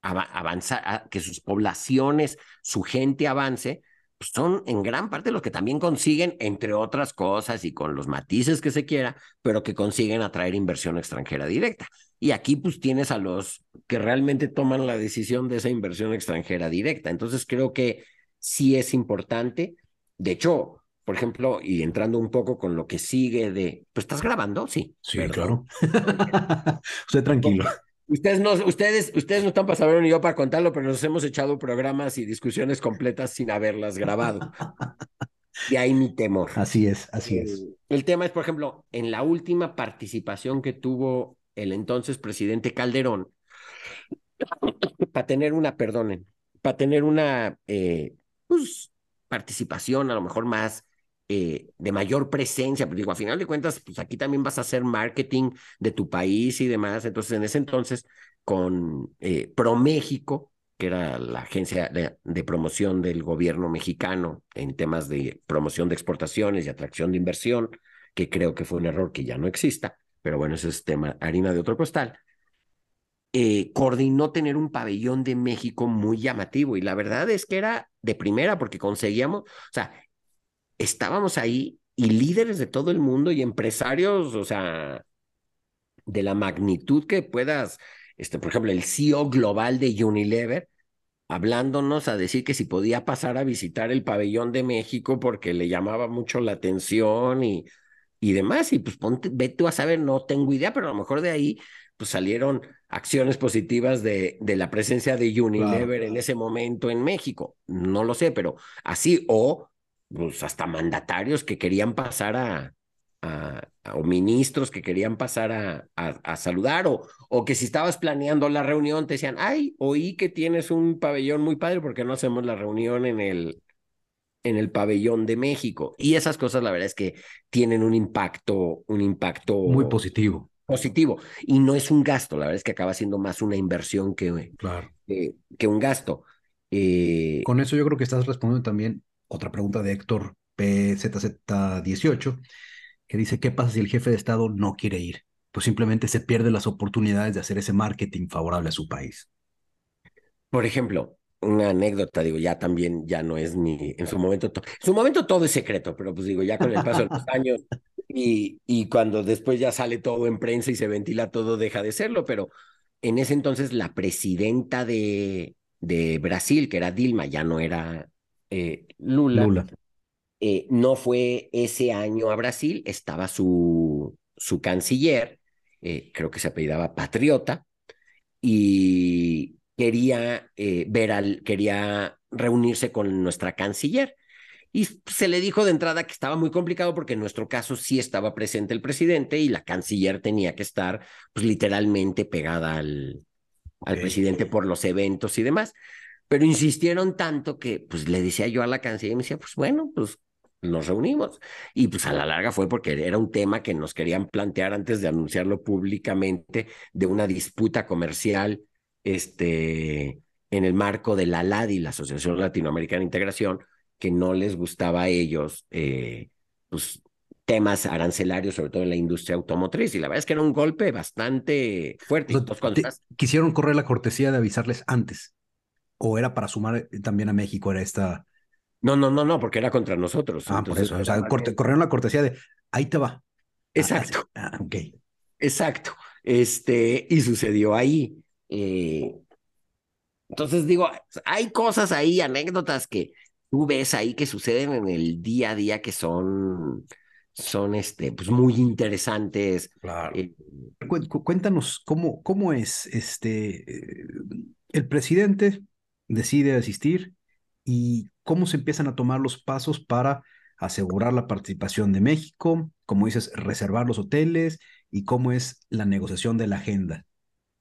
avanzar, que sus poblaciones, su gente avance, son en gran parte los que también consiguen, entre otras cosas y con los matices que se quiera, pero que consiguen atraer inversión extranjera directa. Y aquí pues tienes a los que realmente toman la decisión de esa inversión extranjera directa. Entonces creo que sí es importante. De hecho, por ejemplo, y entrando un poco con lo que sigue de, pues estás grabando, sí. Sí, claro. Usted tranquilo. Ustedes no, ustedes, ustedes no están para saberlo ni yo para contarlo, pero nos hemos echado programas y discusiones completas sin haberlas grabado. y ahí mi temor. Así es, así es. El tema es, por ejemplo, en la última participación que tuvo el entonces presidente Calderón, para tener una, perdonen, para tener una eh, pues, participación a lo mejor más eh, de mayor presencia, pero digo, a final de cuentas, pues aquí también vas a hacer marketing de tu país y demás. Entonces, en ese entonces, con eh, ProMéxico, que era la agencia de, promoción del gobierno mexicano en temas de promoción de exportaciones y atracción de inversión, que creo que fue un error que ya no exista, pero bueno, ese es tema harina de otro costal. Eh, coordinó tener un pabellón de México muy llamativo y la verdad es que era de primera porque conseguíamos, o sea, estábamos ahí y líderes de todo el mundo y empresarios, o sea, de la magnitud que puedas, este, por ejemplo, el CEO global de Unilever, hablándonos a decir que si podía pasar a visitar el pabellón de México porque le llamaba mucho la atención y, y demás. Y pues ponte, ve tú a saber, no tengo idea, pero a lo mejor de ahí pues salieron acciones positivas de, de la presencia de Unilever en ese momento en México. No lo sé, pero así, o pues hasta mandatarios que querían pasar a, o ministros que querían pasar a, a, saludar, o, o que si estabas planeando la reunión te decían, ay, oí que tienes un pabellón muy padre, porque no hacemos la reunión en el, en el pabellón de México? Y esas cosas, la verdad es que tienen un impacto, un impacto muy positivo. Positivo. Y no es un gasto, la verdad es que acaba siendo más una inversión que, claro. que un gasto. Eh, Con eso yo creo que estás respondiendo también otra pregunta de Héctor PZZ18, que dice, ¿qué pasa si el jefe de Estado no quiere ir? Pues simplemente se pierde las oportunidades de hacer ese marketing favorable a su país. Por ejemplo, una anécdota, digo, ya también, ya no es ni, en su momento, en su momento todo es secreto, pero pues digo, ya con el paso de los años y, y cuando después ya sale todo en prensa y se ventila todo, deja de serlo, pero en ese entonces la presidenta de, de Brasil, que era Dilma, ya no era eh, Lula, eh, no fue ese año a Brasil, estaba su, su canciller, eh, creo que se apellidaba Patriota, y quería ver al, quería reunirse con nuestra canciller. Y se le dijo de entrada que estaba muy complicado porque en nuestro caso sí estaba presente el presidente y la canciller tenía que estar pues literalmente pegada al, al presidente por los eventos y demás. Pero insistieron tanto que pues le decía yo a la canciller y me decía, pues bueno, pues nos reunimos. Y pues a la larga fue porque era un tema que nos querían plantear antes de anunciarlo públicamente de una disputa comercial este, en el marco de la LADI, la Asociación Latinoamericana de Integración, que no les gustaba a ellos eh, pues, temas arancelarios, sobre todo en la industria automotriz. Y la verdad es que era un golpe bastante fuerte. Quisieron correr la cortesía de avisarles antes o era para sumar eh, también a México, era esta... No, no, no, no, porque era contra nosotros. Ah, por eso, o sea, corrieron la cortesía de, ahí te va. Ah, Exacto. Ah, ok. Exacto. Este, y sucedió ahí. Eh, entonces digo, hay cosas ahí, anécdotas que tú ves ahí que suceden en el día a día que son, son este, pues muy interesantes. Claro. Eh, cuéntanos cómo, cómo es este el presidente decide asistir y cómo se empiezan a tomar los pasos para asegurar la participación de México, como dices, reservar los hoteles y cómo es la negociación de la agenda.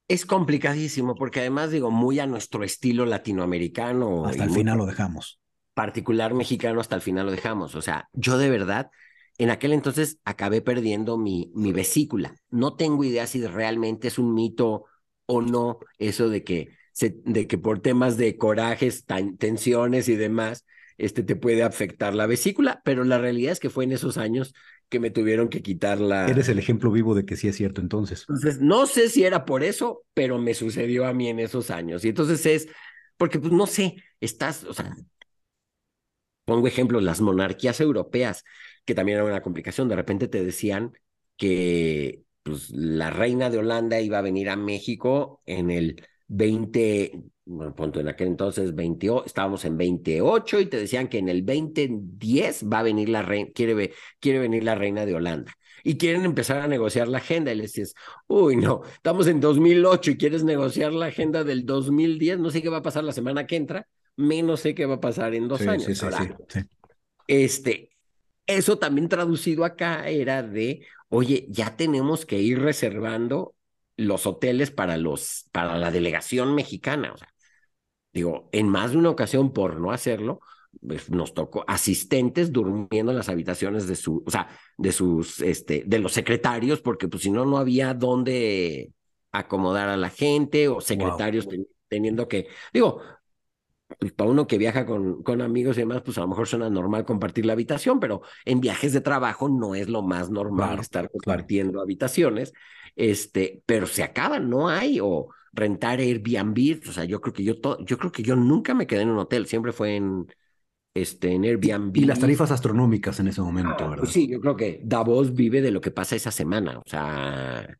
Es complicadísimo porque además digo, muy a nuestro estilo latinoamericano. Hasta el final lo dejamos. Particular mexicano, hasta el final lo dejamos. O sea, yo de verdad, en aquel entonces acabé perdiendo mi, mi vesícula. No tengo idea si realmente es un mito o no eso de que, se, de que por temas de corajes, tensiones y demás, este te puede afectar la vesícula, pero la realidad es que fue en esos años que me tuvieron que quitar la... Eres el ejemplo vivo de que sí es cierto entonces. Entonces, no sé si era por eso, pero me sucedió a mí en esos años. Y entonces es, porque pues no sé, estás, o sea, pongo ejemplo, las monarquías europeas, que también era una complicación, de repente te decían que pues, la reina de Holanda iba a venir a México en el 20, bueno, punto en aquel entonces 20, estábamos en 28 y te decían que en el 2010 va a venir la reina, quiere, quiere venir la reina de Holanda. Y quieren empezar a negociar la agenda. Y les dices, uy, no, estamos en 2008 y quieres negociar la agenda del 2010. No sé qué va a pasar la semana que entra, menos sé qué va a pasar en dos años. Sí, sí, este, eso también traducido acá era de, oye, ya tenemos que ir reservando los hoteles para los para la delegación mexicana, o sea, digo, en más de una ocasión por no hacerlo, pues, nos tocó asistentes durmiendo en las habitaciones de su, o sea, de sus este de los secretarios porque pues si no no había dónde acomodar a la gente o secretarios teniendo que digo, pues, para uno que viaja con, con amigos y demás, pues a lo mejor suena normal compartir la habitación, pero en viajes de trabajo no es lo más normal estar compartiendo habitaciones, este, pero se acaban, no hay, o rentar Airbnb, o sea, yo creo que yo, yo creo que yo nunca me quedé en un hotel, siempre fue en, este, en Airbnb. Y, las tarifas astronómicas en ese momento, ah, ¿verdad? sí, yo creo que Davos vive de lo que pasa esa semana, o sea,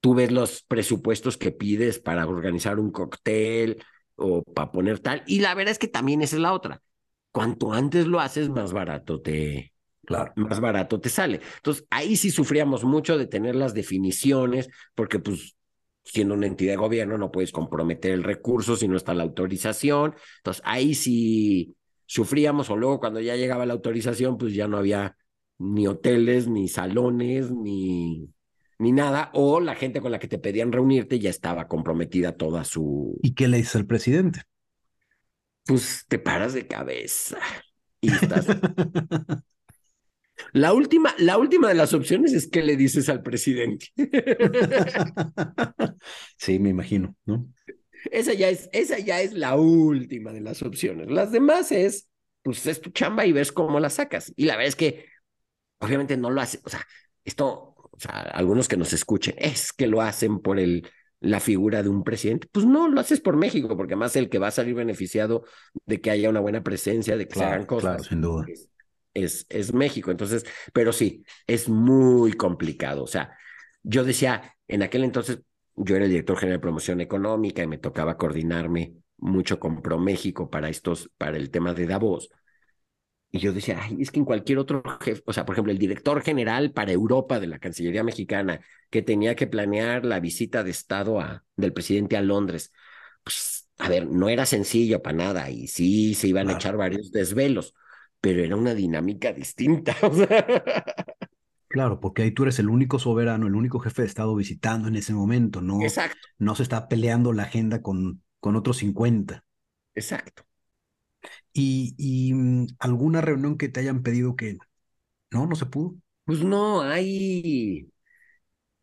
tú ves los presupuestos que pides para organizar un cóctel, o para poner tal. Y la verdad es que también esa es la otra. Cuanto antes lo haces, más barato te, claro. más barato te sale. Entonces, ahí sí sufríamos mucho de tener las definiciones, porque pues siendo una entidad de gobierno no puedes comprometer el recurso si no está la autorización. Entonces, ahí sí sufríamos o luego cuando ya llegaba la autorización, pues ya no había ni hoteles, ni salones, ni ni nada, o la gente con la que te pedían reunirte ya estaba comprometida toda su... ¿Y qué le dice el presidente? Pues te paras de cabeza y estás... La última, la última de las opciones es que le dices al presidente. Sí, me imagino, ¿no? Esa ya es, esa ya es la última de las opciones. Las demás es, pues es tu chamba y ves cómo la sacas. Y la verdad es que, obviamente no lo hace, o sea, esto o sea, algunos que nos escuchen, es que lo hacen por el, la figura de un presidente. Pues no, lo haces por México, porque además el que va a salir beneficiado de que haya una buena presencia, de que se hagan cosas. Claro, sin duda. Es, es, México. Entonces, pero sí, es muy complicado. O sea, yo decía, en aquel entonces, yo era el director general de promoción económica y me tocaba coordinarme mucho con ProMéxico para estos, para el tema de Davos. Y yo decía, ay, es que en cualquier otro jefe, o sea, por ejemplo, el director general para Europa de la Cancillería Mexicana, que tenía que planear la visita de Estado a, del presidente a Londres, pues, a ver, no era sencillo para nada, y sí se iban a echar varios desvelos, pero era una dinámica distinta. Claro, porque ahí tú eres el único soberano, el único jefe de Estado visitando en ese momento, ¿no? Exacto. No se está peleando la agenda con, con otros 50. Exacto y, mm, alguna reunión que te hayan pedido que no, no se pudo. Pues no, hay,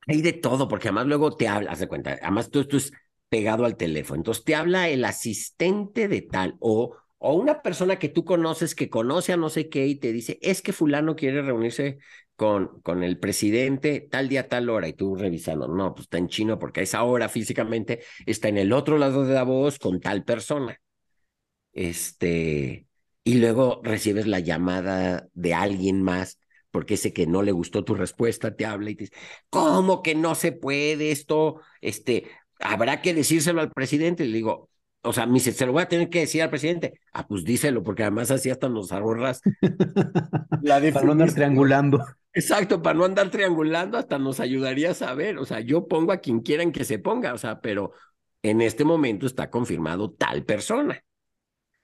hay de todo, porque además luego te hablas de cuenta, además tú, es pegado al teléfono, entonces te habla el asistente de tal o, o una persona que tú conoces que conoce a no sé qué y te dice, es que fulano quiere reunirse con, con el presidente tal día, tal hora, y tú revisando, no, pues está en chino porque a esa hora físicamente está en el otro lado de la voz con tal persona este, y luego recibes la llamada de alguien más porque ese que no le gustó tu respuesta te habla y te dice, ¿cómo que no se puede esto? Este, habrá que decírselo al presidente. Le digo, o sea, me dice, se lo voy a tener que decir al presidente. Ah, pues díselo, porque además así hasta nos ahorras. la para no andar triangulando. Exacto, para no andar triangulando, hasta nos ayudaría a saber. O sea, yo pongo a quien quieran que se ponga, o sea, pero en este momento está confirmado tal persona.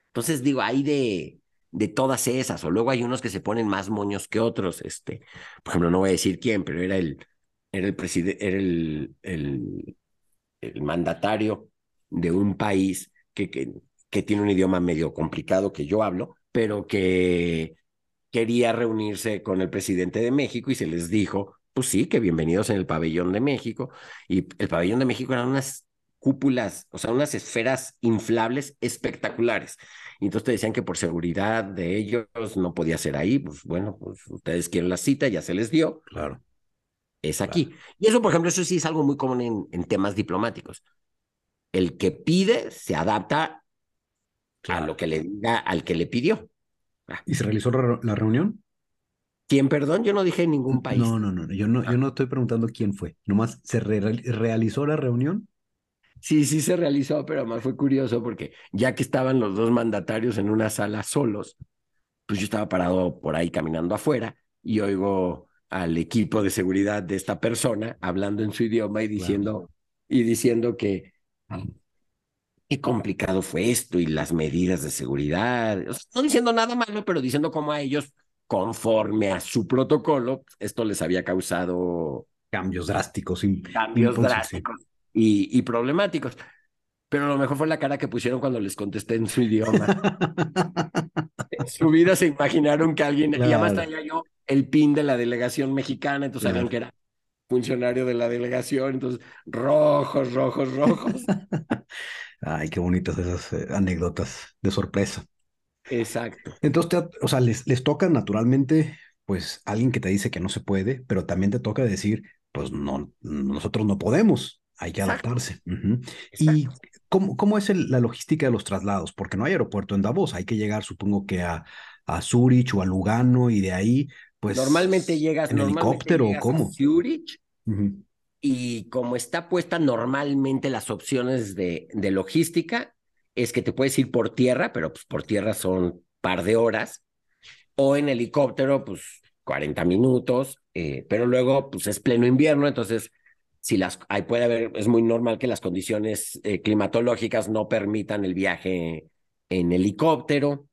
Entonces, digo, hay de, de todas esas, o luego hay unos que se ponen más moños que otros, este, por ejemplo, no voy a decir quién, pero era el, era el presidente, era el, el, el, mandatario de un país que, que, que tiene un idioma medio complicado que yo hablo, pero que quería reunirse con el presidente de México y se les dijo, pues sí, que bienvenidos en el pabellón de México. Y el pabellón de México eran unas cúpulas, o sea, unas esferas inflables espectaculares. Y entonces te decían que por seguridad de ellos no podía ser ahí. Pues bueno, pues ustedes quieren la cita, ya se les dio. Claro. Es aquí. Y eso, por ejemplo, eso sí es algo muy común en, en temas diplomáticos. El que pide se adapta a lo que le diga al que le pidió. Ah. ¿Y se realizó la reunión? ¿Quién, perdón? Yo no dije en ningún país. No, no, no, yo no, yo ah. no estoy preguntando quién fue. Nomás, ¿se realizó la reunión? Sí, sí se realizó, pero además fue curioso porque ya que estaban los dos mandatarios en una sala solos, pues yo estaba parado por ahí caminando afuera y oigo al equipo de seguridad de esta persona hablando en su idioma y diciendo, y diciendo que qué complicado fue esto y las medidas de seguridad. no diciendo nada malo, pero diciendo cómo a ellos, conforme a su protocolo, esto les había causado cambios drásticos. Cambios drásticos y, y problemáticos. Pero lo mejor fue la cara que pusieron cuando les contesté en su idioma. en su vida se imaginaron que alguien, y además traía yo el pin de la delegación mexicana, entonces sabían que era funcionario de la delegación, entonces rojos, rojos, rojos. Ay, qué bonitas esas eh, anécdotas de sorpresa. Exacto. Entonces, o sea, les, les toca naturalmente, pues, alguien que te dice que no se puede, pero también te toca decir, pues, no, nosotros no podemos, hay que adaptarse. ¿Y cómo, cómo es la logística de los traslados? Porque no hay aeropuerto en Davos, hay que llegar, supongo que a, a Zurich o a Lugano y de ahí, pues... Normalmente llegas... ¿En helicóptero o cómo? Zurich y como está puesta normalmente las opciones de, de logística, es que te puedes ir por tierra, pero pues por tierra son par de horas, o en helicóptero, pues 40 minutos, eh, pero luego pues es pleno invierno, entonces si las ahí puede haber, es muy normal que las condiciones eh, climatológicas no permitan el viaje en helicóptero.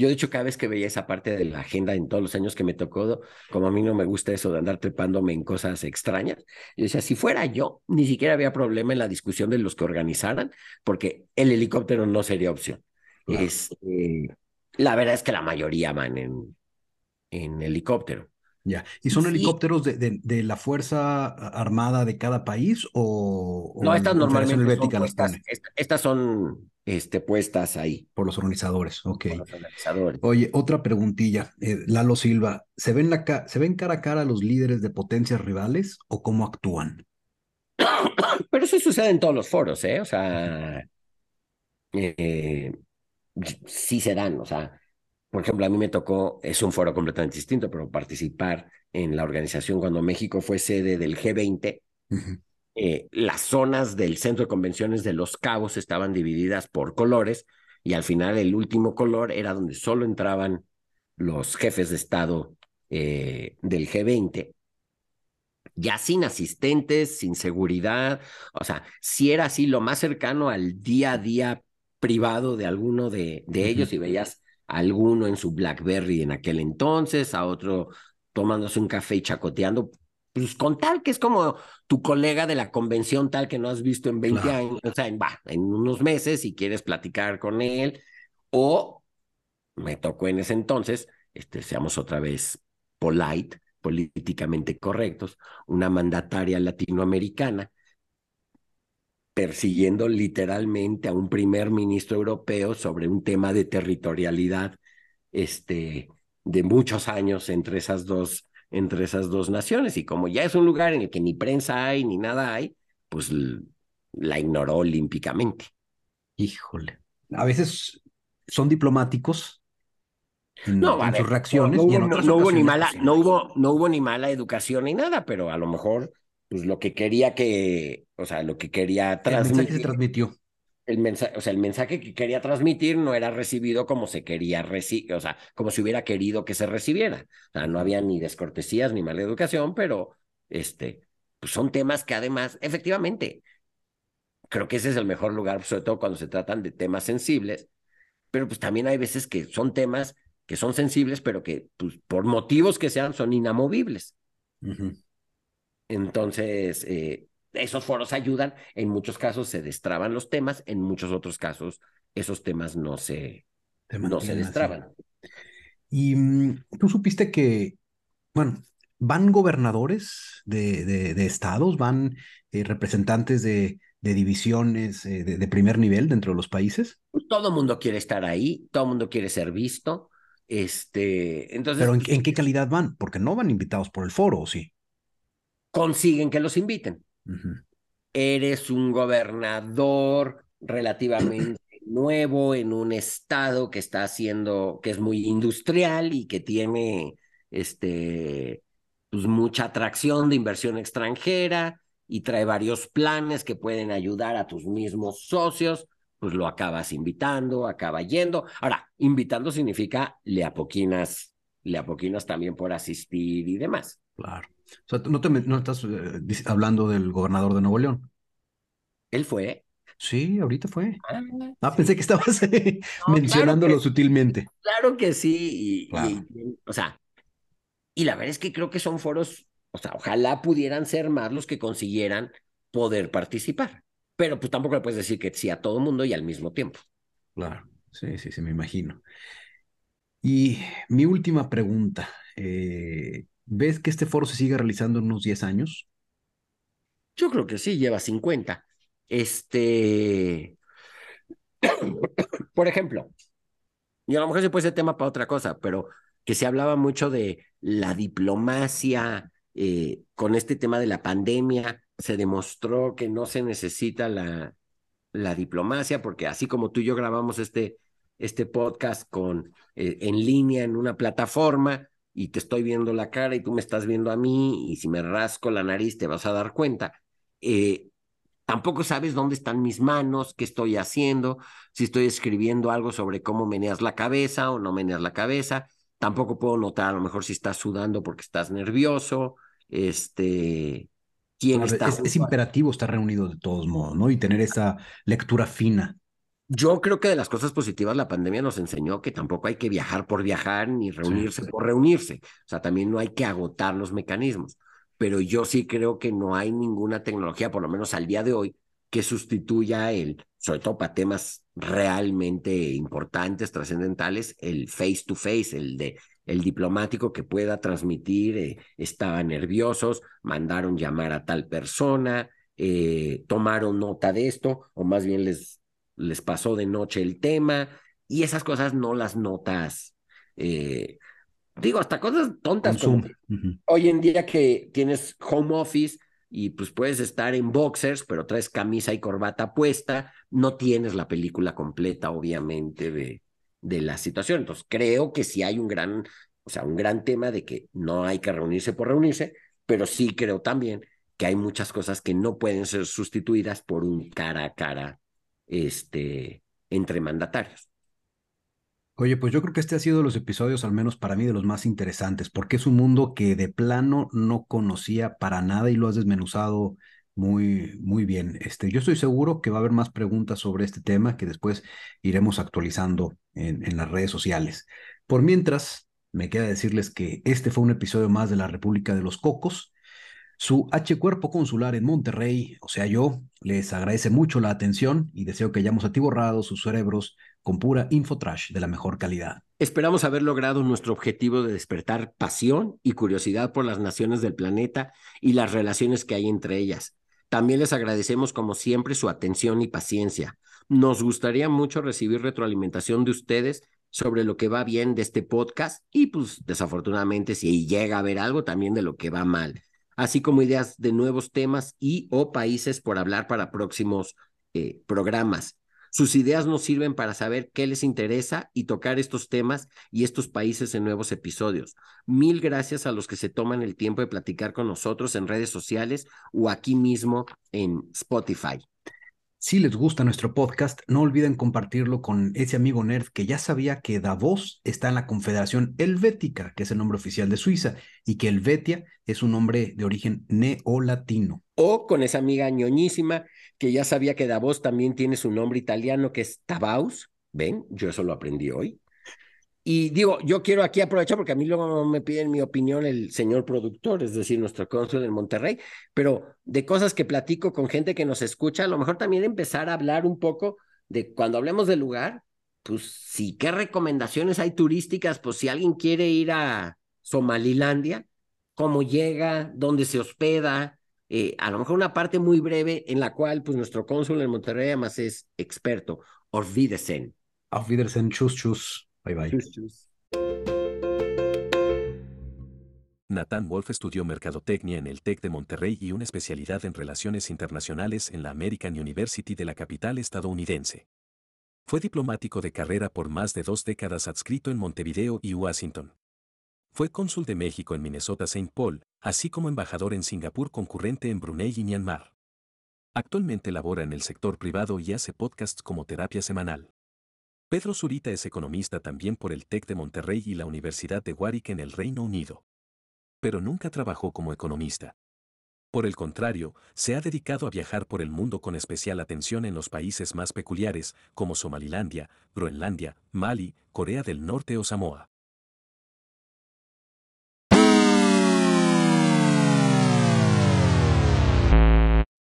Yo, de hecho, cada vez que veía esa parte de la agenda en todos los años que me tocó, como a mí no me gusta eso de andar trepándome en cosas extrañas, yo decía, si fuera yo, ni siquiera había problema en la discusión de los que organizaran, porque el helicóptero no sería opción. Este, la verdad es que la mayoría van en, en helicóptero. Ya, ¿y son helicópteros de, de, la Fuerza Armada de cada país o...? no, estas normalmente son estas son este, puestas ahí. Por los organizadores, ok. Oye, otra preguntilla, eh, Lalo Silva, ¿se ven, la ¿se ven cara a cara los líderes de potencias rivales o cómo actúan? Pero eso sucede en todos los foros, ¿eh? O sea, eh, sí se dan, o sea, por ejemplo, a mí me tocó, es un foro completamente distinto, pero participar en la organización cuando México fue sede del G20. Eh, las zonas del centro de convenciones de Los Cabos estaban divididas por colores y al final el último color era donde solo entraban los jefes de Estado eh, del G20, ya sin asistentes, sin seguridad, o sea, si era así lo más cercano al día a día privado de alguno de, de ellos y veías a alguno en su BlackBerry en aquel entonces, a otro tomándose un café y chacoteando, pues con tal que es como tu colega de la convención tal que no has visto en 20 años, o sea, en, en unos meses y quieres platicar con él, o me tocó en ese entonces, este, seamos otra vez polite, políticamente correctos, una mandataria latinoamericana persiguiendo literalmente a un primer ministro europeo sobre un tema de territorialidad este, de muchos años entre esas dos entre esas dos naciones. Y como ya es un lugar en el que ni prensa hay ni nada hay, pues la ignoró olímpicamente. Híjole. A veces son diplomáticos en, no, sus reacciones. No, hubo ni mala, no hubo, no hubo ni mala educación ni nada, pero a lo mejor, pues lo que quería que, o sea, lo que quería transmitir. El mensaje se transmitió el mensaje, o sea, el mensaje que quería transmitir no era recibido como se quería recibir, o sea, como si hubiera querido que se recibiera. O sea, no había ni descortesías ni mala educación, pero este, pues son temas que además, efectivamente, creo que ese es el mejor lugar, sobre todo cuando se tratan de temas sensibles, pero pues también hay veces que son temas que son sensibles, pero que pues, por motivos que sean son inamovibles. Entonces, eh, esos foros ayudan, en muchos casos se destraban los temas, en muchos otros casos esos temas no se, no se destraban. Y mm, tú supiste que, bueno, van gobernadores de, de, estados, van eh, representantes de, de divisiones eh, de, primer nivel dentro de los países? Pues todo el mundo quiere estar ahí, todo el mundo quiere ser visto. Este, entonces, Pero ¿en, qué calidad van? Porque no van invitados por el foro, ¿o sí? Consiguen que los inviten. Eres un gobernador relativamente nuevo en un estado que está haciendo, que es muy industrial y que tiene este, pues mucha atracción de inversión extranjera y trae varios planes que pueden ayudar a tus mismos socios, pues lo acabas invitando, acaba yendo. Ahora, invitando significa le apoquinas, le apoquinas también por asistir y demás. Claro. O sea, no, te, no estás eh, hablando del gobernador de Nuevo León. Él fue. Sí, ahorita fue. Ah, ah pensé que estabas mencionándolo sutilmente. Claro que sí. y, o sea, y la verdad es que creo que son foros, o sea, ojalá pudieran ser más los que consiguieran poder participar. Pero pues tampoco le puedes decir que sí a todo mundo y al mismo tiempo. Claro, sí, sí, sí, me imagino. Y mi última pregunta, eh, ¿ves que este foro se sigue realizando en unos 10 años? Yo creo que sí, lleva 50. Este, por ejemplo, y a lo mejor se puede ser tema para otra cosa, pero que se hablaba mucho de la diplomacia eh, con este tema de la pandemia. Se demostró que no se necesita la, la diplomacia, porque así como tú y yo grabamos este, este podcast con, eh, en línea en una plataforma y te estoy viendo la cara y tú me estás viendo a mí y si me rasco la nariz te vas a dar cuenta. Eh, tampoco sabes dónde están mis manos, qué estoy haciendo, si estoy escribiendo algo sobre cómo meneas la cabeza o no meneas la cabeza. Tampoco puedo notar a lo mejor si estás sudando porque estás nervioso, este, quién está. Es, imperativo estar reunido de todos modos, ¿no? Y tener esa lectura fina. Yo creo que de las cosas positivas la pandemia nos enseñó que tampoco hay que viajar por viajar ni reunirse por reunirse. O sea, también no hay que agotar los mecanismos. Pero yo sí creo que no hay ninguna tecnología, por lo menos al día de hoy, que sustituya el, sobre todo para temas realmente importantes, trascendentales, el face to face, el de el diplomático que pueda transmitir, eh, estaban nerviosos, mandaron llamar a tal persona, eh, tomaron nota de esto, o más bien les, les pasó de noche el tema, y esas cosas no las notas. Eh, digo, hasta cosas tontas como hoy en día que tienes home office, y pues puedes estar en boxers, pero traes camisa y corbata puesta, no tienes la película completa, obviamente, de, de la situación. Entonces, creo que sí hay un gran, o sea, un gran tema de que no hay que reunirse por reunirse, pero sí creo también que hay muchas cosas que no pueden ser sustituidas por un cara a cara este, entre mandatarios. Oye, pues yo creo que este ha sido de los episodios, al menos para mí, de los más interesantes, porque es un mundo que de plano no conocía para nada y lo has desmenuzado muy, muy bien. Este, yo estoy seguro que va a haber más preguntas sobre este tema que después iremos actualizando en, en las redes sociales. Por mientras, me queda decirles que este fue un episodio más de la República de los Cocos. Su H Cuerpo Consular en Monterrey, o sea, yo, les agradece mucho la atención y deseo que hayamos atiborrado sus cerebros con pura infotrash de la mejor calidad. Esperamos haber logrado nuestro objetivo de despertar pasión y curiosidad por las naciones del planeta y las relaciones que hay entre ellas. También les agradecemos como siempre su atención y paciencia. Nos gustaría mucho recibir retroalimentación de ustedes sobre lo que va bien de este podcast y pues desafortunadamente si llega a haber algo también de lo que va mal, así como ideas de nuevos temas y o países por hablar para próximos eh, programas. Sus ideas nos sirven para saber qué les interesa y tocar estos temas y estos países en nuevos episodios. Mil gracias a los que se toman el tiempo de platicar con nosotros en redes sociales o aquí mismo en Spotify. Si les gusta nuestro podcast, no olviden compartirlo con ese amigo nerd que ya sabía que Davos está en la Confederación Helvética, que es el nombre oficial de Suiza, y que Helvetia es un nombre de origen neolatino. O con esa amiga ñoñísima que ya sabía que Davos también tiene su nombre italiano, que es Tabaus. Ven, yo eso lo aprendí hoy. Y digo, yo quiero aquí aprovechar porque a mí luego me piden mi opinión el señor productor, es decir, nuestro cónsul en Monterrey, pero de cosas que platico con gente que nos escucha, a lo mejor también empezar a hablar un poco de cuando hablemos del lugar, pues sí, qué recomendaciones hay turísticas, pues si alguien quiere ir a Somalilandia, cómo llega, dónde se hospeda, eh, a lo mejor una parte muy breve en la cual pues nuestro cónsul en Monterrey además es experto. Wiedersehen. Auf Wiedersehen, chus, chus. Bye bye. Nathan Wolf estudió mercadotecnia en el TEC de Monterrey y una especialidad en relaciones internacionales en la American University de la capital estadounidense. Fue diplomático de carrera por más de dos décadas adscrito en Montevideo y Washington. Fue cónsul de México en Minnesota-St. Paul, así como embajador en Singapur concurrente en Brunei y Myanmar. Actualmente labora en el sector privado y hace podcasts como terapia semanal. Pedro Zurita es economista también por el TEC de Monterrey y la Universidad de Warwick en el Reino Unido pero nunca trabajó como economista. Por el contrario, se ha dedicado a viajar por el mundo con especial atención en los países más peculiares, como Somalilandia, Groenlandia, Mali, Corea del Norte o Samoa.